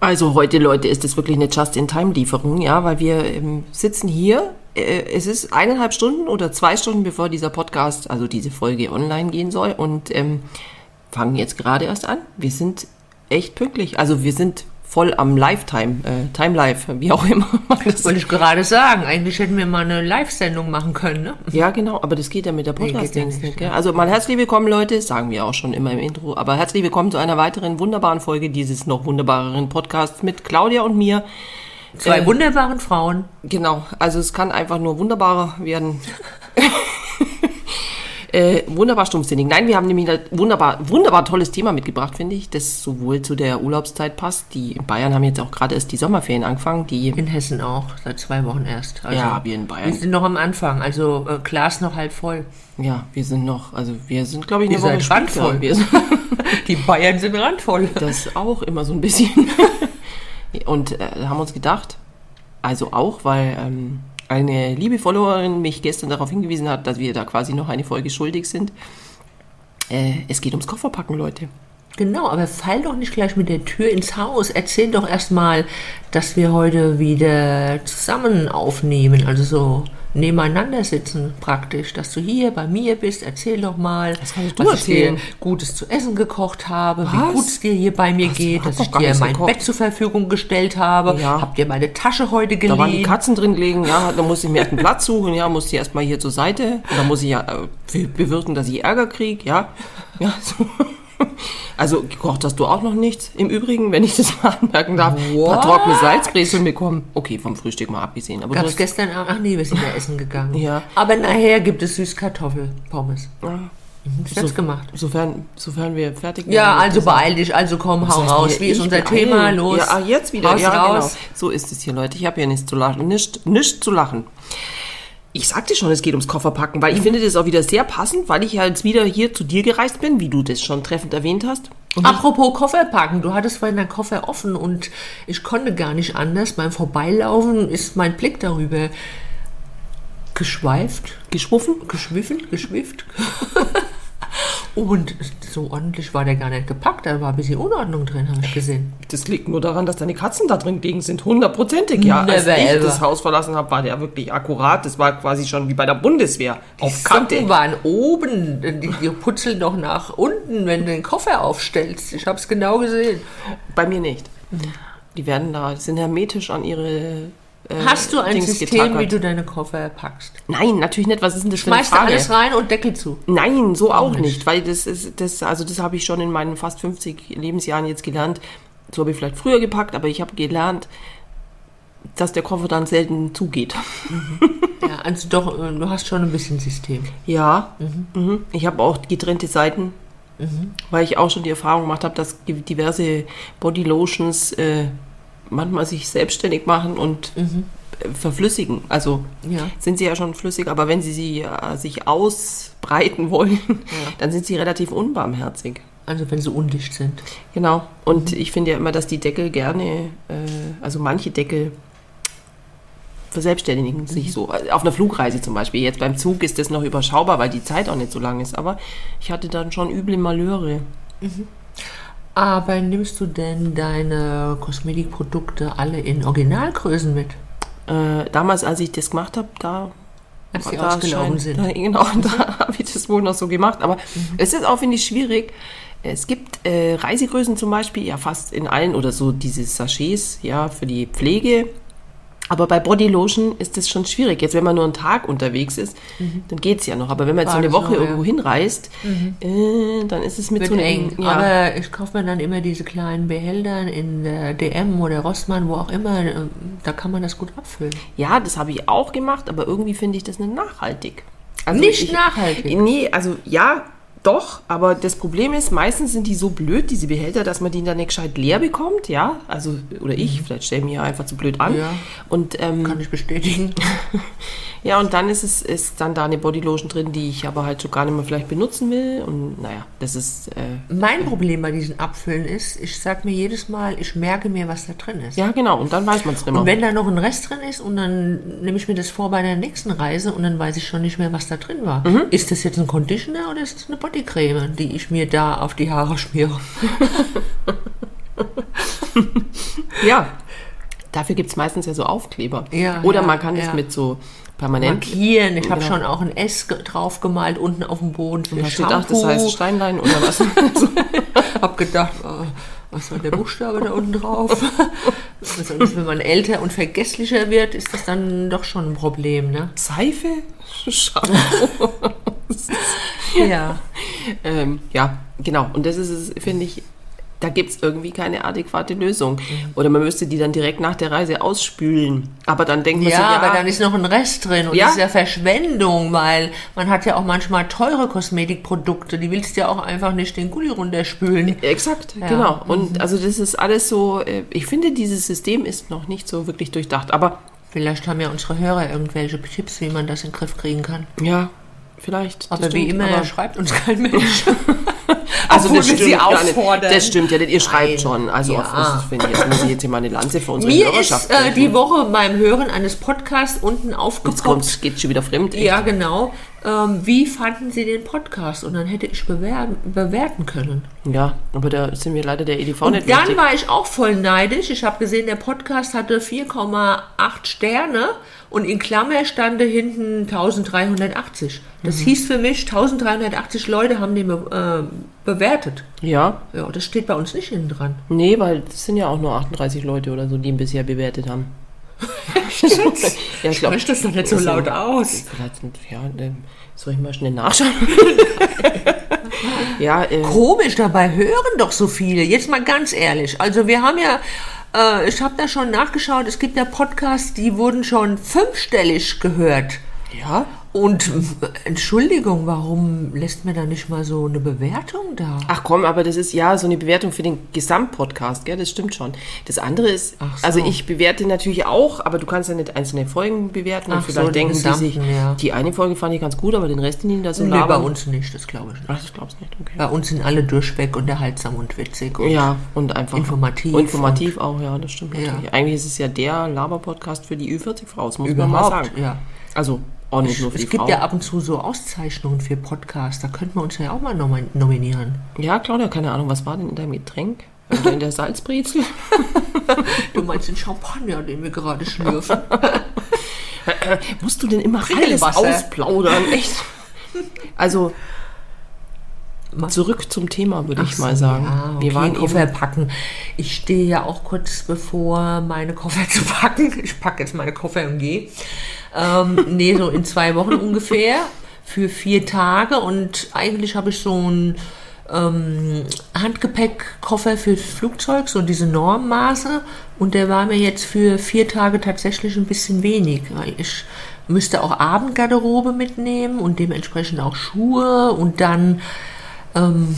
Also heute, Leute, ist es wirklich eine Just-in-Time-Lieferung, ja, weil wir ähm, sitzen hier. Äh, es ist eineinhalb Stunden oder zwei Stunden, bevor dieser Podcast, also diese Folge online gehen soll und ähm, fangen jetzt gerade erst an. Wir sind echt pünktlich. Also wir sind voll am Lifetime, äh, Time Live, wie auch immer. Das wollte ich gerade sagen. Eigentlich hätten wir mal eine Live-Sendung machen können, ne? Ja, genau, aber das geht ja mit der Nee, ja Podcast-Dings nicht, nicht. Gell? Also mal herzlich willkommen, Leute, sagen wir auch schon immer im Intro, aber herzlich willkommen zu einer weiteren wunderbaren Folge dieses noch wunderbareren Podcasts mit Claudia und mir. Zwei Äh, wunderbaren Frauen. Genau, also es kann einfach nur wunderbarer werden. äh, wunderbar stumpfsinnig. Nein, wir haben nämlich ein wunderbar, wunderbar tolles Thema mitgebracht, finde ich, das sowohl zu der Urlaubszeit passt. Die in Bayern haben jetzt auch gerade erst die Sommerferien angefangen, die In Hessen auch, seit zwei Wochen erst. Also, Ja, wir in Bayern. Wir sind noch am Anfang, also äh, Glas noch halb voll. ja, wir sind noch, also wir sind, glaube ich, Ihr eine Woche seid später. randvoll. Wir sind, Die Bayern sind randvoll. Das auch immer so ein bisschen. Und äh, haben uns gedacht, also auch, weil ähm, eine liebe Followerin mich gestern darauf hingewiesen hat, dass wir da quasi noch eine Folge schuldig sind. Äh, es geht ums Kofferpacken, Leute. Genau, aber fall doch nicht gleich mit der Tür ins Haus. Erzähl doch erstmal, dass wir heute wieder zusammen aufnehmen, also so nebeneinander sitzen praktisch, dass du hier bei mir bist. Erzähl doch mal, Was du was ich dir erzählen? Gutes zu essen gekocht habe, Was? wie gut es dir hier bei mir Was? geht, dass ich dir mein gekocht. Bett zur Verfügung gestellt habe. Ja. Hab dir meine Tasche heute Da waren die geliehen. Katzen drin gelegen, ja, da musste ich mir erst einen Platz suchen, ja, musste ich erstmal hier zur Seite, dann muss ich ja äh, be- bewirken, dass ich Ärger kriege, ja. ja so. Also gekocht hast du auch noch nichts. Im Übrigen, wenn ich das mal anmerken darf, ein paar What? trockene Salzbrezeln bekommen. Okay, vom Frühstück mal abgesehen. Aber du Gab es hast- gestern Abend? Ach nee, wir sind ja essen gegangen. Ja. Aber nachher gibt es Süßkartoffelpommes. Ja. Mhm, Selbst gemacht. Sofern, sofern wir fertig Ja, werden. also beeil dich, also komm, hau heißt, raus. hier, Wie ist ich unser beeil. Thema? Los. Ja, ah, jetzt wieder. Haus ja, raus. genau. So ist es hier, Leute. Ich habe hier nichts zu lachen. Nicht, nicht zu lachen. Ich sagte schon, es geht ums Kofferpacken, weil ich finde das auch wieder sehr passend, weil ich ja jetzt wieder hier zu dir gereist bin, wie du das schon treffend erwähnt hast. Und Apropos Koffer packen, du hattest vorhin deinen Koffer offen und ich konnte gar nicht anders. Beim Vorbeilaufen ist mein Blick darüber geschweift, geschwuffen. geschwiffen, geschwifft. und so ordentlich war der gar nicht gepackt, da war ein bisschen Unordnung drin, habe ich gesehen. Das liegt nur daran, dass deine Katzen da drin gelegen sind. Hundertprozentig, ja. Als Never ich ever. das Haus verlassen habe, war der wirklich akkurat. Das war quasi schon wie bei der Bundeswehr. Auf Kante. Socken waren oben, die, die putzeln doch nach unten, wenn du den Koffer aufstellst. Ich habe es genau gesehen. Bei mir nicht. Die werden da, sind hermetisch an ihre. Äh, Hast du ein Dings System, wie du deine Koffer packst? Nein, natürlich nicht. Was ist denn das für eine Schmeißt du Frage? alles rein und Deckel zu. Nein, so auch nicht. nicht, weil das ist das also das habe ich schon in meinen fast 50 Lebensjahren jetzt gelernt. So habe ich vielleicht früher gepackt, aber ich habe gelernt, dass der Koffer dann selten zugeht. Ja, also doch, äh, du hast schon ein bisschen System. Ja, mhm. ich habe auch getrennte Seiten, Mhm. weil ich auch schon die Erfahrung gemacht habe, dass diverse Bodylotions äh, manchmal sich selbstständig machen und äh, verflüssigen. Also Mhm. Ja. sind sie ja schon flüssig, aber wenn sie, sie äh, sich ausbreiten wollen, dann sind sie relativ unbarmherzig. Also wenn sie undicht sind. Genau. Und ich finde ja immer, dass die Deckel gerne, äh, also manche Deckel verselbstständigen sich so. Auf einer Flugreise zum Beispiel. Jetzt beim Zug ist das noch überschaubar, weil die Zeit auch nicht so lang ist. Aber ich hatte dann schon üble Malheure. Aber nimmst du denn deine Kosmetikprodukte alle in Originalgrößen mit? Äh, damals, als ich das gemacht habe, da Als sie da ausgelaufen sind. Da, genau, da habe ich das wohl noch so gemacht. Aber es ist auch, finde ich, schwierig. Es gibt äh, Reisegrößen zum Beispiel, ja fast in allen oder so diese Sachets, ja, für die Pflege. Aber bei Bodylotion ist das schon schwierig. Jetzt, wenn man nur einen Tag unterwegs ist, dann geht's ja noch. Aber wenn man jetzt so eine Woche ja. irgendwo hinreist, äh, dann ist es mit Wird so einem eng. Ja, Aber ich kaufe mir dann immer diese kleinen Behälter in der DM oder Rossmann, wo auch immer. Da kann man das gut abfüllen. ja, das habe ich auch gemacht, aber irgendwie finde ich das nicht nachhaltig. Also Nicht ich, nachhaltig? Nee, also ja, Doch, aber das Problem ist, meistens sind die so blöd, diese Behälter, dass man die dann nicht gescheit leer bekommt, ja. Also, oder ich, vielleicht stelle ich mich ja einfach zu blöd an. Ja. Und ähm, Kann ich bestätigen. Ja, und dann ist es ist dann da eine Bodylotion drin, die ich aber halt so gar nicht mehr vielleicht benutzen will. Und naja, das ist. Äh, Mein Problem bei diesen Abfüllen ist, ich sage mir jedes Mal, ich merke mir, was da drin ist. ja, genau. Und dann weiß man es immer. Und wenn da noch ein Rest drin ist und dann nehme ich mir das vor bei der nächsten Reise und dann weiß ich schon nicht mehr, was da drin war. Mhm. Ist das jetzt ein Conditioner oder ist das eine Bodycreme, die ich mir da auf die Haare schmiere? Ja. Dafür gibt es meistens ja so Aufkleber. Ja, Oder ja, man kann es ja. mit so permanent. Markieren. Ich habe Genau. schon auch ein S ge- draufgemalt unten auf dem Boden Hast du gedacht, das heißt Steinlein oder was? hab gedacht, oh, was war der Buchstabe da unten drauf? Besonders wenn man älter und vergesslicher wird, ist das dann doch schon ein Problem, ne? Seife? Shampoo. Ja. ähm, ja, genau. Und das ist es, finde ich, da gibt es irgendwie keine adäquate Lösung. Mhm. Oder man müsste die dann direkt nach der Reise ausspülen. Aber dann denkt man Ja, so, ja, aber dann ist noch ein Rest drin und Ja. das ist ja Verschwendung, weil man hat ja auch manchmal teure Kosmetikprodukte, die willst du ja auch einfach nicht den Gulli runterspülen. Exakt, Ja. Mhm. genau. Und also das ist alles so, äh, ich finde, dieses System ist noch nicht so wirklich durchdacht. Aber Vielleicht haben ja unsere Hörer irgendwelche Tipps, wie man das in den Griff kriegen kann. ja, vielleicht. Aber wie immer aber- schreibt uns kein Mensch. Also Obwohl das stimmt, sie gar nicht. auffordern. das stimmt ja, denn ihr schreibt Nein. schon. Also Ja. das finde ich, jetzt muss ich jetzt hier mal eine Lanze für unsere Mir ist Hörerschaft äh, brechen. die Woche beim Hören eines Podcasts unten Jetzt aufgepoppt. kommt, geht schon wieder fremd. echt. Ja, genau. Ähm, wie fanden Sie den Podcast? Und dann hätte ich bewerten, bewerten können. Ja, aber da sind wir leider der EDV Und nicht dann wichtig. war ich auch voll neidisch. Ich habe gesehen, der Podcast hatte 4,8 Sterne und in Klammer stand hinten 1380. Das Mhm. hieß für mich, 1380 Leute haben den be äh, bewertet. Ja, Ja, das steht bei uns nicht hinten dran. nee, weil es sind ja auch nur 38 Leute oder so, die ihn bisher bewertet haben. ja, ich glaube, Sprich das doch nicht so laut aus. Ja, ähm, soll ich mal schnell nachschauen? ja, äh, Komisch, dabei hören doch so viele. Jetzt mal ganz ehrlich. Also wir haben ja, äh, ich habe da schon nachgeschaut, es gibt ja Podcasts, die wurden schon fünfstellig gehört. ja, Und Entschuldigung, warum lässt mir da nicht mal so eine Bewertung da? Ach komm, aber das ist ja so eine Bewertung für den Gesamtpodcast, gell? Das stimmt schon. Das andere ist, so. also ich bewerte natürlich auch, aber du kannst ja nicht einzelne Folgen bewerten und Ach so, vielleicht den denken die sich, ja. die eine Folge fand ich ganz gut, aber den Rest, den die da so Nee, bei uns nicht, das glaube ich nicht. Ach, das glaubst nicht, okay. Bei uns sind alle durchweg unterhaltsam und witzig. Und Ja, und einfach Informativ Informativ auch, ja, das stimmt Ja. natürlich. Eigentlich ist es ja der Laber-Podcast für die Ü40-Frau, das muss man mal Überhaupt, sagen. ja. Also auch nicht nur für Es die gibt Frau. ja ab und zu so Auszeichnungen für Podcasts, da könnten wir uns ja auch mal nomi- nominieren. Ja, Claudia, keine Ahnung, was war denn in deinem Getränk? Oder in der Salzbrezel? Du meinst den Champagner, den wir gerade schlürfen? Musst du denn immer alles ausplaudern? Echt? Also, zurück zum Thema, würde ich so, mal sagen. Ja, okay, Wir waren Koffer packen. Ich stehe ja auch kurz bevor, meine Koffer zu packen. Ich packe jetzt meine Koffer und gehe. Ähm, nee, so in zwei Wochen ungefähr. Für vier Tage. Und eigentlich habe ich so einen ähm, Handgepäckkoffer fürs Flugzeug, so diese Normmaße. Und der war mir jetzt für vier Tage tatsächlich ein bisschen wenig. Ich müsste auch Abendgarderobe mitnehmen und dementsprechend auch Schuhe und dann ähm,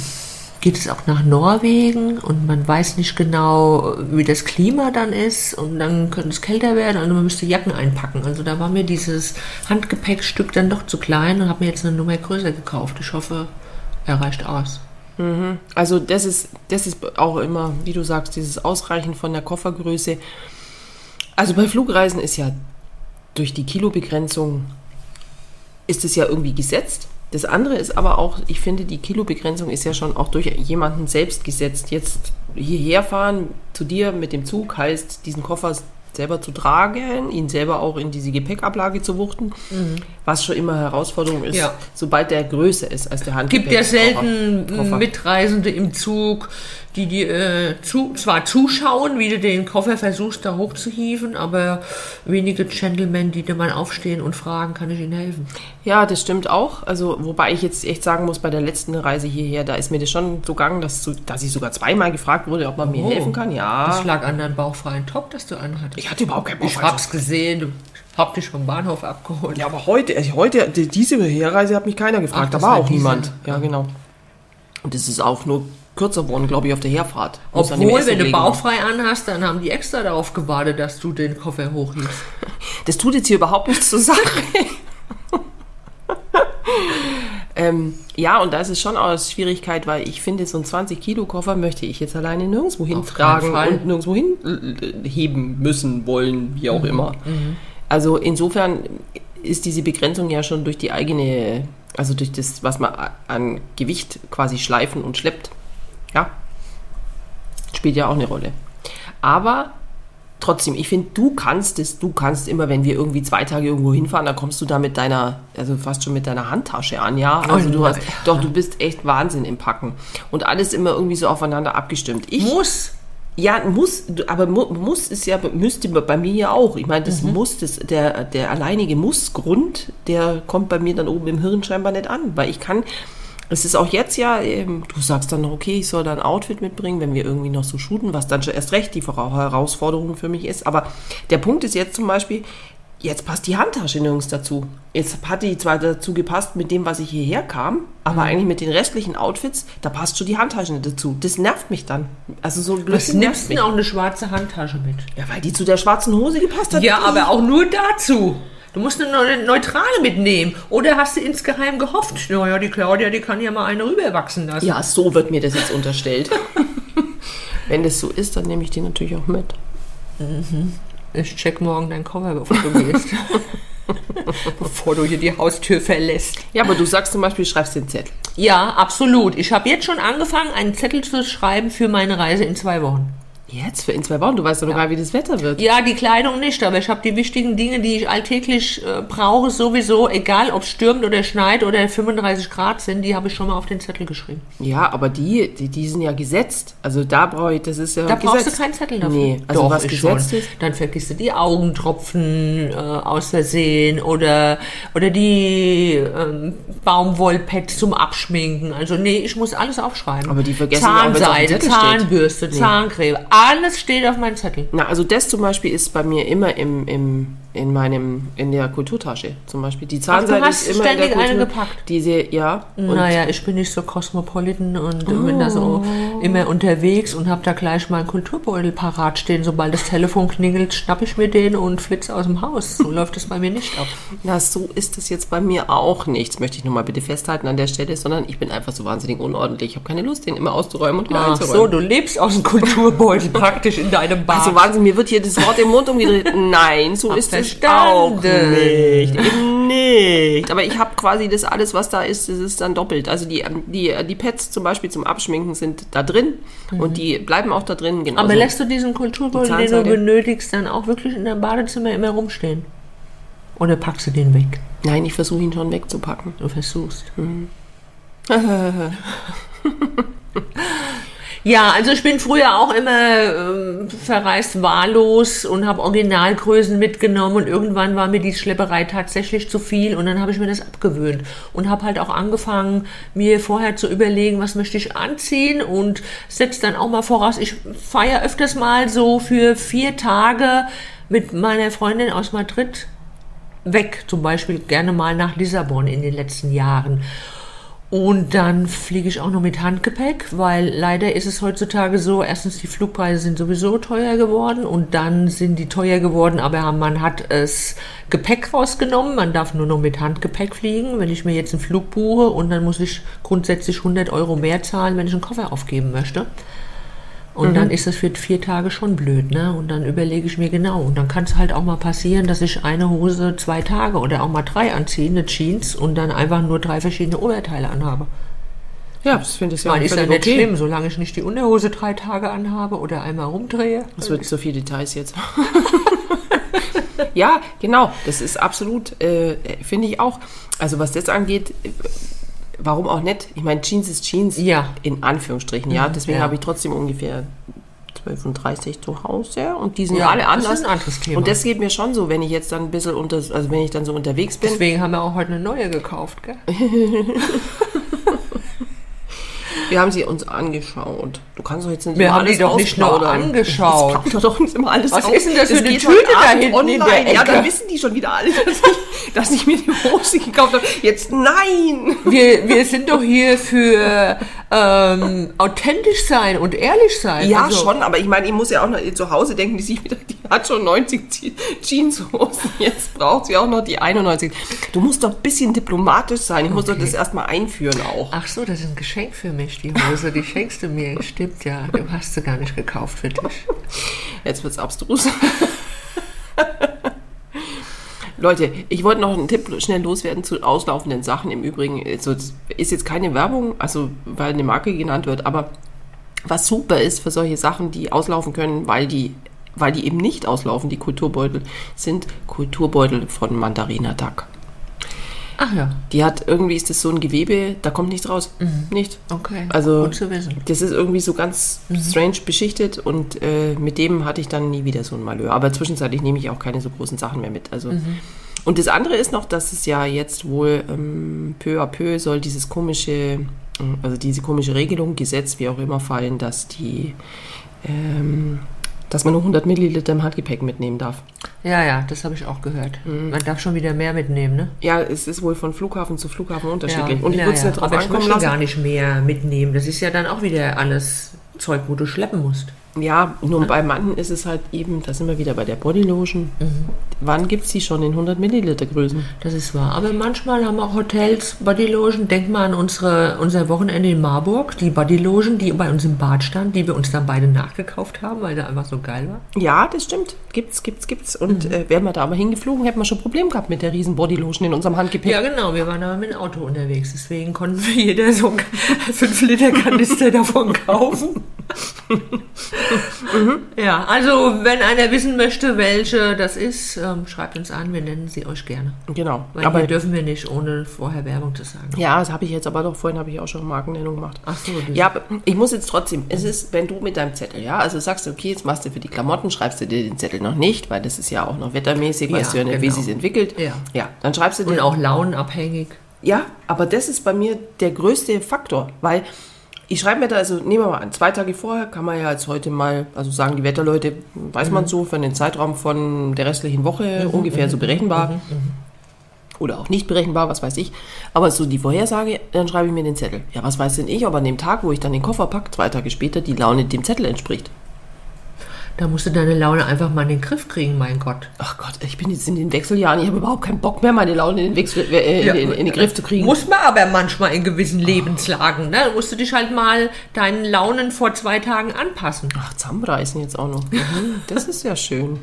geht es auch nach Norwegen und man weiß nicht genau, wie das Klima dann ist und dann könnte es kälter werden, also man müsste Jacken einpacken. Also da war mir dieses Handgepäckstück dann doch zu klein und habe mir jetzt eine Nummer größer gekauft. Ich hoffe, er reicht aus. also das ist, das ist auch immer, wie du sagst, dieses Ausreichen von der Koffergröße. Also bei Flugreisen ist ja durch die Kilobegrenzung ist es ja irgendwie gesetzt. Das andere ist aber auch, ich finde, die Kilobegrenzung ist ja schon auch durch jemanden selbst gesetzt. Jetzt hierher fahren zu dir mit dem Zug heißt, diesen Koffer selber zu tragen, ihn selber auch in diese Gepäckablage zu wuchten, was schon immer Herausforderung ist, Ja. sobald der größer ist als der Handgepäck. gibt ja selten. Mitreisende im Zug, die dir äh, zu, zwar zuschauen, wie du den Koffer versuchst da hochzuhieven, aber wenige Gentlemen, die dir mal aufstehen und fragen, kann ich ihnen helfen? Ja, das stimmt auch. Also, wobei ich jetzt echt sagen muss, bei der letzten Reise hierher, da ist mir das schon so gegangen, dass, dass ich sogar zweimal gefragt wurde, ob man mir Oh. helfen kann. Ja. Das lag an deinem bauchfreien Top, das du anhattest. Ich hatte überhaupt keinen Bock. Ich hab's gesehen, du hab dich vom Bahnhof abgeholt. Ja, aber heute, also heute, die- diese Herreise hat mich keiner gefragt. Ach, da war war auch niemand. Ja, genau. Und das ist auch nur kürzer worden, glaube ich, auf der Herfahrt. Obwohl, wenn du bauchfrei anhast, dann haben die extra darauf gewartet, dass du den Koffer hochhiebst. Das tut jetzt hier überhaupt nichts zur Sache. ähm, ja, und da ist es schon auch eine Schwierigkeit, weil ich finde, so ein 20-Kilo-Koffer möchte ich jetzt alleine nirgendwo hintragen und nirgendwo hin äh, heben müssen, wollen, wie auch immer. Also insofern ist diese Begrenzung ja schon durch die eigene, also durch das, was man an Gewicht quasi schleifen und schleppt. Ja, spielt ja auch eine Rolle. Aber trotzdem, ich finde, du kannst es, du kannst immer, wenn wir irgendwie zwei Tage irgendwo hinfahren, dann kommst du da mit deiner, also fast schon mit deiner Handtasche an, ja. Also du hast, doch, du bist echt Wahnsinn im Packen. Und alles immer irgendwie so aufeinander abgestimmt. Ich, Muss. ja, muss, aber mu, muss ist ja, müsste bei mir ja auch. Ich meine, das Muss, das, der, der alleinige Mussgrund, der kommt bei mir dann oben im Hirn scheinbar nicht an, weil ich kann, es ist auch jetzt ja, du sagst dann noch, okay, ich soll da ein Outfit mitbringen, wenn wir irgendwie noch so shooten, was dann schon erst recht die Herausforderung für mich ist. Aber der Punkt ist jetzt zum Beispiel, jetzt passt die Handtasche nirgends dazu. Jetzt hat die zwar dazu gepasst mit dem, was ich hierher kam, aber eigentlich mit den restlichen Outfits, da passt schon die Handtasche nicht dazu. Das nervt mich dann. Also so Was Blödsinn nervt mich. denn auch eine schwarze Handtasche mit? Ja, weil die zu der schwarzen Hose gepasst hat. Ja, aber auch nur dazu. Du musst eine neu- neutrale mitnehmen. Oder hast du insgeheim gehofft, naja, die Claudia, die kann ja mal eine rüberwachsen lassen. Ja, so wird mir das jetzt unterstellt. Wenn das so ist, dann nehme ich die natürlich auch mit. Ich check morgen deinen Koffer, bevor du gehst. bevor du hier die Haustür verlässt. Ja, aber du sagst zum Beispiel, schreibst den Zettel. Ja, absolut. Ich habe jetzt schon angefangen, einen Zettel zu schreiben für meine Reise in zwei Wochen. Jetzt für in zwei Wochen. Du weißt doch noch gar nicht, wie das Wetter wird. Ja, die Kleidung nicht, aber ich habe die wichtigen Dinge, die ich alltäglich äh, brauche, sowieso, egal ob es stürmt oder schneit oder 35 Grad sind, die habe ich schon mal auf den Zettel geschrieben. Ja, aber die, die, die sind ja gesetzt. Also da brauche ich, das ist ja Da brauchst gesetzt. du keinen Zettel dafür. Nee, also Doch, was gesetzt schon. ist. Dann vergisst du die Augentropfen äh, aus Versehen oder, oder die ähm, Baumwollpads zum Abschminken. Also nee, ich muss alles aufschreiben. Aber die vergessen Zahnseide, steht. Zahnbürste, Nee. Zahncreme, alles steht auf meinem Zettel. Na, also das zum Beispiel ist bei mir immer im, im, in meinem, in der Kulturtasche zum Beispiel. Die Zahnseide ist immer in der ständig eine gepackt? Diese, ja. Naja, ich bin nicht so cosmopolitan und bin da so immer unterwegs und habe da gleich meinen Kulturbeutel parat stehen. Sobald das Telefon klingelt, schnapp ich mir den und flitze aus dem Haus. So läuft es bei mir nicht ab. Na, so ist es jetzt bei mir auch nicht. Das möchte ich nur mal bitte festhalten an der Stelle, sondern ich bin einfach so wahnsinnig unordentlich. Ich habe keine Lust, den immer auszuräumen und wieder Ach so, einzuräumen. du lebst aus dem Kulturbeutel praktisch in deinem Bad. Also Wahnsinn, mir wird hier das Wort im Mund umgedreht. Nein, so ist es verstanden. nicht. Eben nicht. Aber ich habe quasi das alles, was da ist, das ist dann doppelt. Also die, die, die Pads zum Beispiel zum Abschminken sind da drin und die bleiben auch da drin. Genauso. Aber lässt du diesen Kulturbeutel, den du benötigst, dann auch wirklich in deinem Badezimmer immer rumstehen? Oder packst du den weg? Nein, ich versuche ihn schon wegzupacken. Du versuchst. Ja, also ich bin früher auch immer ähm, verreist wahllos und habe Originalgrößen mitgenommen und irgendwann war mir die Schlepperei tatsächlich zu viel und dann habe ich mir das abgewöhnt und habe halt auch angefangen, mir vorher zu überlegen, was möchte ich anziehen und setze dann auch mal voraus, ich feiere öfters mal so für vier Tage mit meiner Freundin aus Madrid weg, zum Beispiel gerne mal nach Lissabon in den letzten Jahren. Und dann fliege ich auch noch mit Handgepäck, weil leider ist es heutzutage so, erstens die Flugpreise sind sowieso teuer geworden und dann sind die teuer geworden, aber man hat es Gepäck rausgenommen, man darf nur noch mit Handgepäck fliegen. Wenn ich mir jetzt einen Flug buche und dann muss ich grundsätzlich 100 Euro mehr zahlen, wenn ich einen Koffer aufgeben möchte. Und dann ist das für vier Tage schon blöd, ne? Und dann überlege ich mir genau. Und dann kann es halt auch mal passieren, dass ich eine Hose zwei Tage oder auch mal drei anziehe, eine Jeans, und dann einfach nur drei verschiedene Oberteile anhabe. Ja, das finde ich ja meine, ist ja nicht okay. schlimm, solange ich nicht die Unterhose drei Tage anhabe oder einmal rumdrehe. Das wird zu viel Details jetzt. ja, genau. Das ist absolut, äh, finde ich auch. Also was das angeht, äh, warum auch nicht? Ich meine, Jeans ist Jeans. Ja. In Anführungsstrichen, ja. Deswegen ja. habe ich trotzdem ungefähr 12 und 30 zu Hause und die sind Ja, alle das anders. ist ein anderes Thema. Und das geht mir schon so, wenn ich jetzt dann ein bisschen unter, also wenn ich dann so unterwegs bin. Deswegen haben wir auch heute eine neue gekauft, gell? Wir haben sie uns angeschaut. Du kannst doch jetzt nicht Wir immer haben die alles doch nicht nur angeschaut. Das plaudert doch nicht immer alles Was aus. ist denn das für eine Tüte da hinten in der online. Ja, dann wissen die schon wieder alle, dass ich, dass ich mir die Hose gekauft habe. Jetzt nein! Wir, wir sind doch hier für ähm, authentisch sein und ehrlich sein. Ja, Also, schon, aber ich meine, ich muss ja auch noch zu Hause denken, die, sich wieder, die hat schon 90 Je- Jeanshosen, jetzt braucht sie auch noch die 91. Du musst doch ein bisschen diplomatisch sein, ich muss doch Okay. das erstmal einführen auch. Ach so, das ist ein Geschenk für mich, die Hose. Die schenkst du mir. Stimmt ja. Du hast sie gar nicht gekauft für dich. Jetzt wird's abstrus. Leute, ich wollte noch einen Tipp schnell loswerden zu auslaufenden Sachen. Im Übrigen, also das ist jetzt keine Werbung, also weil eine Marke genannt wird, aber was super ist für solche Sachen, die auslaufen können, weil die, weil die eben nicht auslaufen, die Kulturbeutel, sind Kulturbeutel von Mandarina Duck. Ach ja, Die hat irgendwie ist das so ein Gewebe, da kommt nichts raus. Nicht. okay. Also Gut zu wissen. das ist irgendwie so ganz strange beschichtet und äh, mit dem hatte ich dann nie wieder so ein Malheur. Aber zwischenzeitlich nehme ich auch keine so großen Sachen mehr mit. Also und das andere ist noch, dass es ja jetzt wohl ähm, peu à peu soll dieses komische, äh, also diese komische Regelung, Gesetz, wie auch immer fallen, dass die, ähm, dass man nur 100 Milliliter im Handgepäck mitnehmen darf. Ja, ja, das habe ich auch gehört. Man darf schon wieder mehr mitnehmen, ne? Ja, es ist wohl von Flughafen zu Flughafen unterschiedlich. Ja, und ich ja, würde es ja. nicht drauf Aber ich ankommen möchte lassen. gar nicht mehr mitnehmen. Das ist ja dann auch wieder alles Zeug, wo du schleppen musst. Ja, nur bei manchen ist es halt eben, da sind wir wieder bei der Bodylotion. Wann gibt es die schon in 100 Milliliter Größen? Das ist wahr. Aber manchmal haben auch Hotels Bodylotion. Denk mal an unsere, unser Wochenende in Marburg. Die Bodylotion, die bei uns im Bad stand, die wir uns dann beide nachgekauft haben, weil der einfach so geil war. Ja, das stimmt. Gibt's, gibt's, gibt's. Und äh, wären wir da aber hingeflogen, hätten wir schon ein Problem gehabt mit der riesen Bodylotion in unserem Handgepäck. Ja, genau. Wir waren aber mit dem Auto unterwegs. Deswegen konnten wir jeder so einen 5-Liter-Kanister davon kaufen. Ja, also wenn einer wissen möchte, welche das ist, ähm, schreibt uns an. Wir nennen sie euch gerne. Genau. Weil aber dürfen wir nicht, ohne vorher Werbung zu sagen. ja, das habe ich jetzt aber doch, vorhin habe ich auch schon Markennennung gemacht. Ach so, Ja, aber ich muss jetzt trotzdem, es ist, wenn du mit deinem Zettel, ja, also sagst du, okay, jetzt machst du für die Klamotten, schreibst du dir den Zettel noch nicht, weil das ist ja auch noch wettermäßig, Ja, weißt du ja nicht, wie genau. sich entwickelt. Ja. Ja, dann schreibst du dir Und auch launenabhängig. Ja, aber das ist bei mir der größte Faktor, weil ich schreibe mir da, also nehmen wir mal an, zwei Tage vorher kann man ja jetzt heute mal, also sagen die Wetterleute, weiß man so, für den Zeitraum von der restlichen Woche ungefähr so berechenbar. Oder auch nicht berechenbar, was weiß ich. Aber so die Vorhersage, dann schreibe ich mir den Zettel. Ja, was weiß denn ich, ob an dem Tag, wo ich dann den Koffer packe, zwei Tage später, die Laune dem Zettel entspricht. Da musst du deine Laune einfach mal in den Griff kriegen, mein Gott. Ach Gott, ich bin jetzt in den Wechseljahren, ich habe überhaupt keinen Bock mehr, meine Laune in den, Wechsel, äh, in, den- in den Griff zu kriegen. Muss man aber manchmal in gewissen Lebenslagen. Ne? Da musst du dich halt mal deinen Launen vor zwei Tagen anpassen. Ach, zusammenreißen jetzt auch noch. Mhm, das ist ja schön.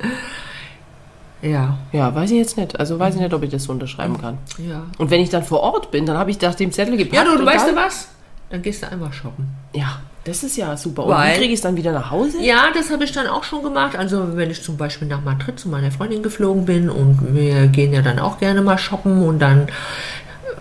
Ja, Ja, weiß ich jetzt nicht. Also weiß ich nicht, ob ich das so unterschreiben kann. ja. Und wenn ich dann vor Ort bin, dann habe ich nach dem Zettel gepackt. Ja, du, du weißt du was? Dann gehst du einmal shoppen. Ja, das ist ja super. Und Weil- wie kriege ich es dann wieder nach Hause? Ja, das habe ich dann auch schon gemacht. Also wenn ich zum Beispiel nach Madrid zu meiner Freundin geflogen bin und wir gehen ja dann auch gerne mal shoppen und dann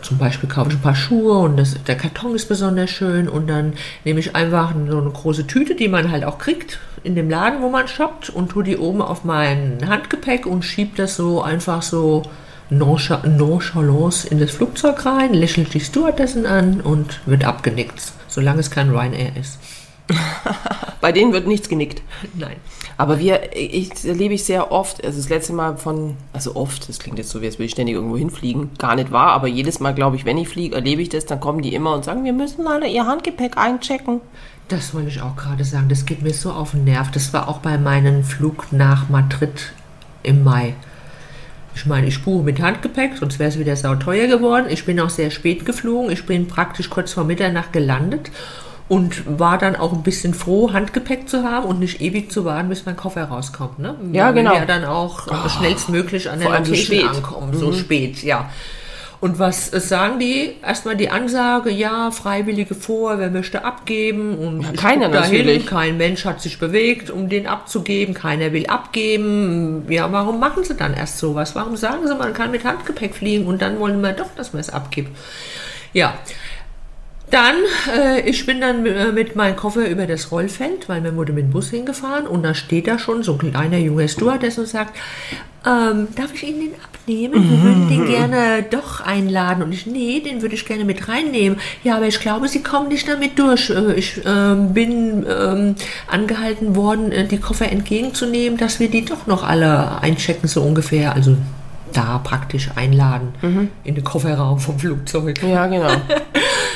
zum Beispiel kaufe ich ein paar Schuhe und das, der Karton ist besonders schön und dann nehme ich einfach so eine große Tüte, die man halt auch kriegt in dem Laden, wo man shoppt und tue die oben auf mein Handgepäck und schiebe das so einfach so noncha- nonchalance in das Flugzeug rein, lächelt die Stewardessen an und wird abgenickt, solange es kein Ryanair ist. Bei denen wird nichts genickt. Nein. Aber wir, ich erlebe ich sehr oft, also das letzte Mal von, also oft, das klingt jetzt so, wie als würde ich ständig irgendwo hinfliegen, gar nicht wahr, aber jedes Mal, glaube ich, wenn ich fliege, erlebe ich das, dann kommen die immer und sagen, wir müssen leider ihr Handgepäck einchecken. Das wollte ich auch gerade sagen. Das geht mir so auf den Nerv. Das war auch bei meinem Flug nach Madrid im Mai. Ich meine, ich buche mit Handgepäck, sonst wäre es wieder sauteuer geworden. Ich bin auch sehr spät geflogen. Ich bin praktisch kurz vor Mitternacht gelandet und war dann auch ein bisschen froh, Handgepäck zu haben und nicht ewig zu warten, bis mein Koffer rauskommt. Ne? Ja, will genau. Ja, dann auch schnellstmöglich an der so Location spät. ankommen. So spät, ja. Und was äh, sagen die? Erstmal die Ansage, ja, Freiwillige vor, wer möchte abgeben? Und ich keiner dahin, natürlich. Kein Mensch hat sich bewegt, um den abzugeben. Keiner will abgeben. Ja, warum machen sie dann erst sowas? Warum sagen sie, man kann mit Handgepäck fliegen und dann wollen wir doch, dass man es abgibt? Ja. Dann, äh, ich bin dann äh, mit meinem Koffer über das Rollfeld, weil mir wurde mit dem Bus hingefahren und da steht da schon so ein kleiner junger Stewardess und sagt, ähm, darf ich Ihnen den abnehmen? Wir würden den gerne doch einladen. Und ich, nee, den würde ich gerne mit reinnehmen. Ja, aber ich glaube, Sie kommen nicht damit durch. Äh, Ich ähm, bin ähm, angehalten worden, äh, die Koffer entgegenzunehmen, dass wir die doch noch alle einchecken, so ungefähr. Also da praktisch einladen in den Kofferraum vom Flugzeug. Ja, genau.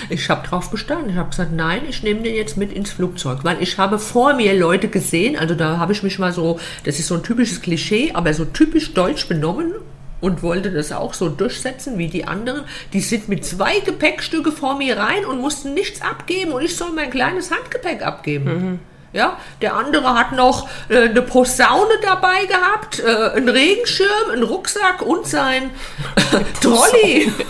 Ich habe darauf bestanden. Ich habe gesagt, nein, ich nehme den jetzt mit ins Flugzeug. Weil ich habe vor mir Leute gesehen, also da habe ich mich mal so, das ist so ein typisches Klischee, aber so typisch deutsch benommen und wollte das auch so durchsetzen wie die anderen. Die sind mit zwei Gepäckstücke vor mir rein und mussten nichts abgeben und ich soll mein kleines Handgepäck abgeben. Ja, der andere hat noch äh, eine Posaune dabei gehabt, äh, einen Regenschirm, einen Rucksack und sein Trolley.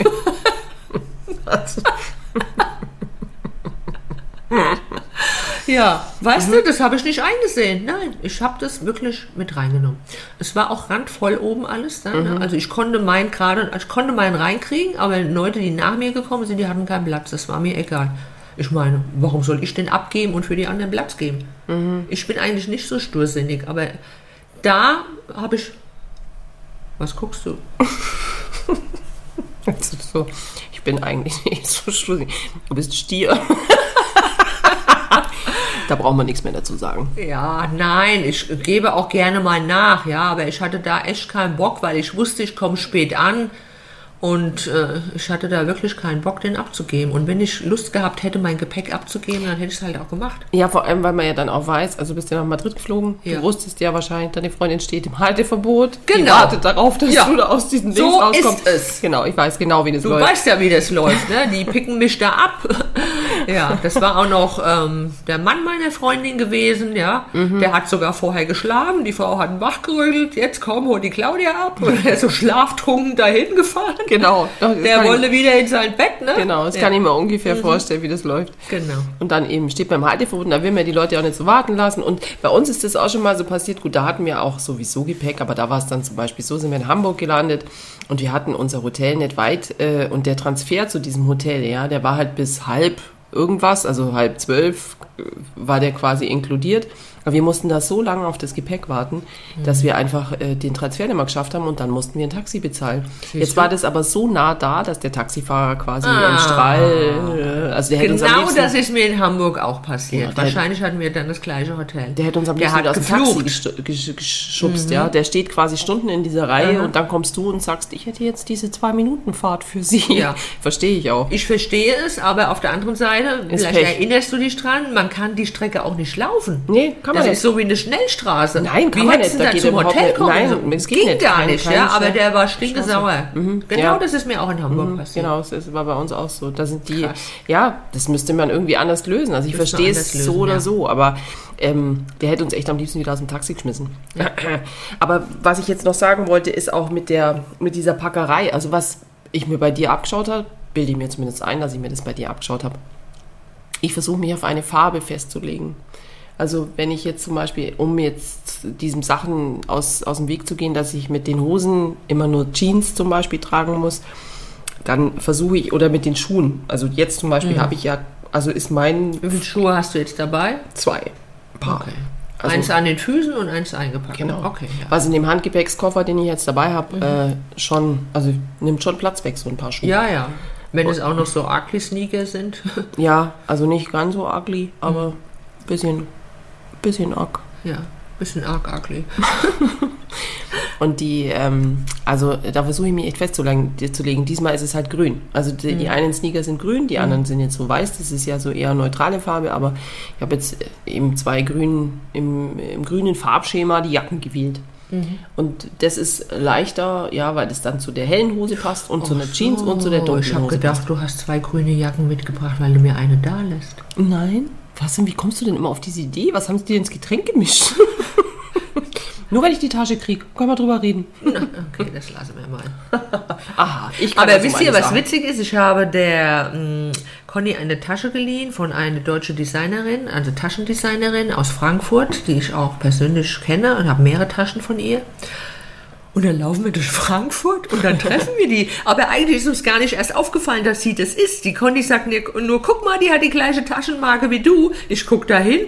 Ja, weißt Mhm. du, das habe ich nicht eingesehen. Nein, ich habe das wirklich mit reingenommen. Es war auch randvoll oben alles. Ne? Mhm. Also ich konnte meinen gerade, ich konnte meinen reinkriegen, aber Leute, die nach mir gekommen sind, die hatten keinen Platz. Das war mir egal. Ich meine, warum soll ich den abgeben und für die anderen Platz geben? Mhm. Ich bin eigentlich nicht so stursinnig, aber da habe ich. Was guckst du? So, ich bin eigentlich nicht so stussig. Du bist Stier. da braucht man nichts mehr dazu sagen. Ja, nein, ich gebe auch gerne mal nach, ja, aber ich hatte da echt keinen Bock, weil ich wusste, ich komme spät an und äh, ich hatte da wirklich keinen Bock, den abzugeben. Und wenn ich Lust gehabt hätte, mein Gepäck abzugeben, dann hätte ich es halt auch gemacht. Ja, vor allem, weil man ja dann auch weiß, also bist ja nach Madrid geflogen. Ja. Du wusstest ja wahrscheinlich, deine Freundin steht im Halteverbot. Die Genau. wartet darauf, dass Ja. du da aus diesem So Dings rauskommst. ist es. Genau, ich weiß genau, wie das Du läuft. weißt ja, wie das läuft, ne? Die picken mich da ab. Ja, das war auch noch ähm, der Mann meiner Freundin gewesen, ja. Mhm. Der hat sogar vorher geschlafen, die Frau hat ihn wachgerüttelt, jetzt komm, hol die Claudia ab. Und er ist so schlaftrunken dahin gefahren. Genau. Doch, Der wollte wieder in sein Bett, ne? Ich, genau, das ja. kann ich mir ungefähr vorstellen, wie das läuft. Genau. Und dann eben steht beim Halteverbot, und da will man die Leute auch nicht so warten lassen. Und bei uns ist das auch schon mal so passiert. Gut, da hatten wir auch sowieso Gepäck, aber da war es dann zum Beispiel so, sind wir in Hamburg gelandet und wir hatten unser Hotel nicht weit äh, und der Transfer zu diesem Hotel, ja, der war halt bis halb irgendwas, also halb zwölf äh, war der quasi inkludiert. Aber wir mussten da so lange auf das Gepäck warten, dass wir einfach äh, den Transfer nicht mehr geschafft haben und dann mussten wir ein Taxi bezahlen. Jetzt war das aber so nah da, dass der Taxifahrer quasi im Strahl, äh, also der hätte uns am Genau liebsten, das ist mir in Hamburg auch passiert. Ja, der- Wahrscheinlich hatten wir dann das gleiche Hotel. Der hätte uns am Der liebsten aus dem Taxi geflucht. Mhm. gesch- geschubst, ja. Der steht quasi Stunden in dieser Reihe und dann kommst du und sagst, ich hätte jetzt diese zwei Minuten Fahrt für sie. Ja. Verstehe ich auch. Ich verstehe es, aber auf der anderen Seite, Ist vielleicht Pech. erinnerst du dich dran, man kann die Strecke auch nicht laufen. Nee, kann man das nicht. ist so wie eine Schnellstraße. Nein, kann wie man nicht. Da geht zum Hotel nicht. kommen? Nein, es geht ging nicht. gar nicht, ja, aber der war stinkesauer. Genau ja. das ist mir auch in Hamburg passiert. Genau, das war bei uns auch so. Da sind die, Krass. ja, das müsste man irgendwie anders lösen. Also ich verstehe es lösen, so oder ja. so, aber ähm, der hätte uns echt am liebsten wieder aus dem Taxi geschmissen. Aber was ich jetzt noch sagen wollte, ist auch mit der, mit dieser Packerei. Also was ich mir bei dir abgeschaut habe, bilde ich mir zumindest ein, dass ich mir das bei dir abgeschaut habe. Ich versuche mich auf eine Farbe festzulegen. Also wenn ich jetzt zum Beispiel, um jetzt diesen Sachen aus, aus dem Weg zu gehen, dass ich mit den Hosen immer nur Jeans zum Beispiel tragen muss, dann versuche ich, oder mit den Schuhen, also jetzt zum Beispiel habe ich ja, also ist mein Wie viele Schuhe hast du jetzt dabei? zwei Paar. Okay. Also- eins an den Füßen und eins eingepackt. Genau. Okay, ja. Was in dem Handgepäckskoffer, den ich jetzt dabei habe, äh, schon, also nimmt schon Platz weg, so ein paar Schuhe. Ja, ja. Wenn es auch noch so ugly Sneaker sind. Ja, also nicht ganz so ugly, aber bisschen, bisschen arg. ja, bisschen arg ugly. Und die, ähm, also da versuche ich mich echt festzulegen. zu legen. Diesmal ist es halt grün. Also die, die einen Sneaker sind grün, die anderen sind jetzt so weiß. Das ist ja so eher neutrale Farbe, aber ich habe jetzt eben zwei grünen, im, im grünen Farbschema die Jacken gewählt. Und das ist leichter, ja, weil das dann zu der hellen Hose passt und zu einer Jeans und zu der Oh, dunklen Ich habe Hose gedacht, du hast zwei grüne Jacken mitgebracht, weil du mir eine da lässt. passt. Nein. Was denn, wie kommst du denn immer auf diese Idee? Was haben sie dir ins Getränk gemischt? Nur weil ich die Tasche kriege, können wir drüber reden. Okay, das lassen wir mal. Aha, ich kann Aber wisst ihr, was sagen. witzig ist? Ich habe der mh, Conny eine Tasche geliehen von einer deutschen Designerin, also Taschendesignerin aus Frankfurt, die ich auch persönlich kenne und habe mehrere Taschen von ihr. Und dann laufen wir durch Frankfurt und dann treffen wir die. Aber eigentlich ist uns gar nicht erst aufgefallen, dass sie das ist. Die Conny sagt mir nur, guck mal, die hat die gleiche Taschenmarke wie du. Ich guck da hin,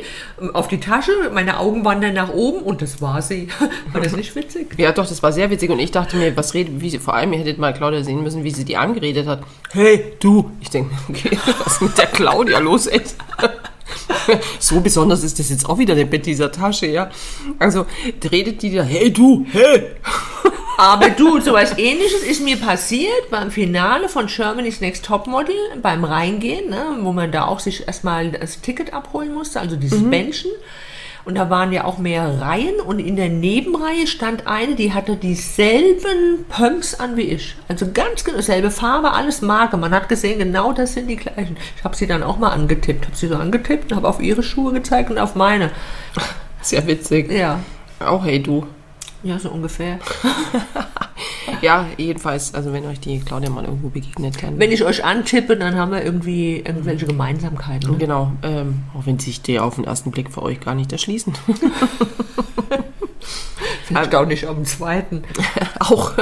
auf die Tasche, meine Augen wandern nach oben und das war sie. War das nicht witzig? Ja, doch, das war sehr witzig und ich dachte mir, was redet, wie sie, vor allem, ihr hättet mal Claudia sehen müssen, wie sie die angeredet hat. Hey, du! Ich denke, okay, was ist mit der Claudia los, ey? So besonders ist das jetzt auch wieder nicht mit dieser Tasche, ja. Also, redet die da, hey, du, hey! Aber du, sowas ähnliches ist mir passiert beim Finale von Germany's Next Topmodel beim Reingehen, ne, wo man da auch sich erstmal das Ticket abholen musste, also dieses Mhm. Bändchen. Und da waren ja auch mehrere Reihen und in der Nebenreihe stand eine, die hatte dieselben Pumps an wie ich. Also ganz genau, selbe Farbe, alles Marke. Man hat gesehen, genau das sind die gleichen. Ich habe sie dann auch mal angetippt, habe sie so angetippt und habe auf ihre Schuhe gezeigt und auf meine. Sehr witzig. Ja, Auch hey du. ja, so ungefähr. Ja, jedenfalls, also wenn euch die Claudia mal irgendwo begegnet, dann. Wenn ich euch antippe, dann haben wir irgendwie irgendwelche Gemeinsamkeiten. Ne? Genau, ähm, auch wenn sich die auf den ersten Blick für euch gar nicht erschließen. Vielleicht auch nicht am zweiten. auch.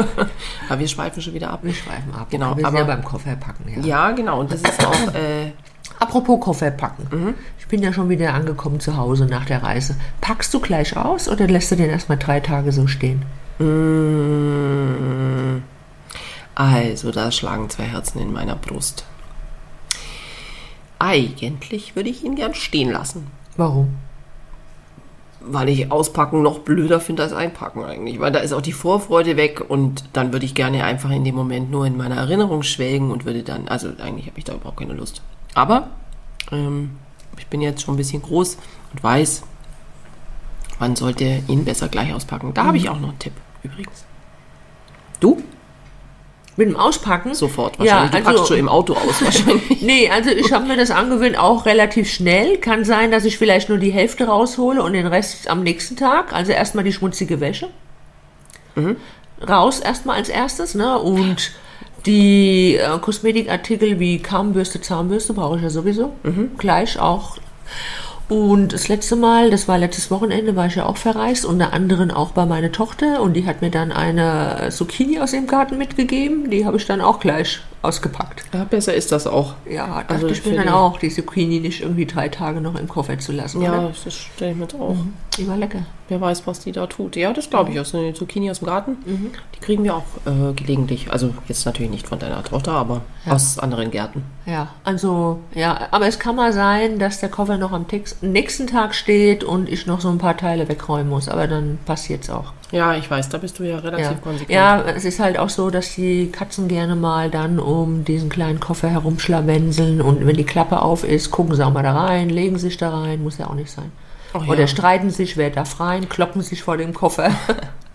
Aber wir schweifen schon wieder ab. Wir schweifen ab. Genau, wir sind aber- ja beim Kofferpacken. Ja. Ja, genau. Und das ist auch, äh, Apropos Kofferpacken. Ich bin ja schon wieder angekommen zu Hause nach der Reise. Packst du gleich aus oder lässt du den erstmal drei Tage so stehen? Mm, also da schlagen zwei Herzen in meiner Brust. Eigentlich würde ich ihn gern stehen lassen. Warum? Weil ich auspacken noch blöder finde als einpacken eigentlich. Weil da ist auch die Vorfreude weg und dann würde ich gerne einfach in dem Moment nur in meiner Erinnerung schwelgen und würde dann, also eigentlich habe ich da überhaupt keine Lust. Aber ähm, ich bin jetzt schon ein bisschen groß und weiß, man sollte ihn besser gleich auspacken. Da habe ich auch noch einen Tipp übrigens. Du? Mit dem Auspacken? Sofort Ja, wahrscheinlich. Du also- packst schon im Auto aus wahrscheinlich. Nee, also ich habe mir das angewöhnt, auch relativ schnell. Kann sein, dass ich vielleicht nur die Hälfte raushole und den Rest am nächsten Tag. Also erstmal die schmutzige Wäsche. Raus erstmal als erstes, ne? Und die äh, Kosmetikartikel wie Kammbürste, Zahnbürste brauche ich ja sowieso. Gleich auch. Und das letzte Mal, das war letztes Wochenende, war ich ja auch verreist, unter anderem auch bei meiner Tochter und die hat mir dann eine Zucchini aus dem Garten mitgegeben. Die habe ich dann auch gleich ausgepackt. Ja, besser ist das auch. Ja, dachte Also ich mir dann die- auch, die Zucchini nicht irgendwie drei Tage noch im Koffer zu lassen. Ja, Oder? das stelle ich mir auch. Die war lecker. Wer weiß, was die da tut. Ja, das glaube ich. Aus einer Zucchini aus dem Garten. Die kriegen wir auch äh, gelegentlich. Also jetzt natürlich nicht von deiner Tochter, aber aus anderen Gärten. Ja, also, ja, aber es kann mal sein, dass der Koffer noch am nächsten Tag steht und ich noch so ein paar Teile wegräumen muss, aber dann passiert's auch. Ja, ich weiß, da bist du ja relativ Ja. konsequent. ja, es ist halt auch so, dass die Katzen gerne mal dann um diesen kleinen Koffer herumschlawenseln und wenn die Klappe auf ist, gucken sie auch mal da rein, legen sich da rein, muss ja auch nicht sein. Ach Oder ja. streiten sich, wer darf rein, kloppen sich vor dem Koffer.